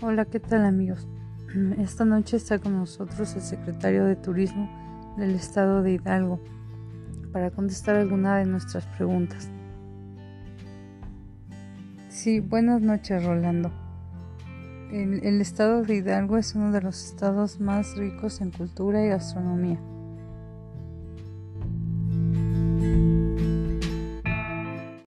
Hola, ¿qué tal amigos? Esta noche está con nosotros el secretario de Turismo del Estado de Hidalgo para contestar alguna de nuestras preguntas. Sí, buenas noches Rolando. El, el, estado de Hidalgo es uno de los estados más ricos en cultura y gastronomía.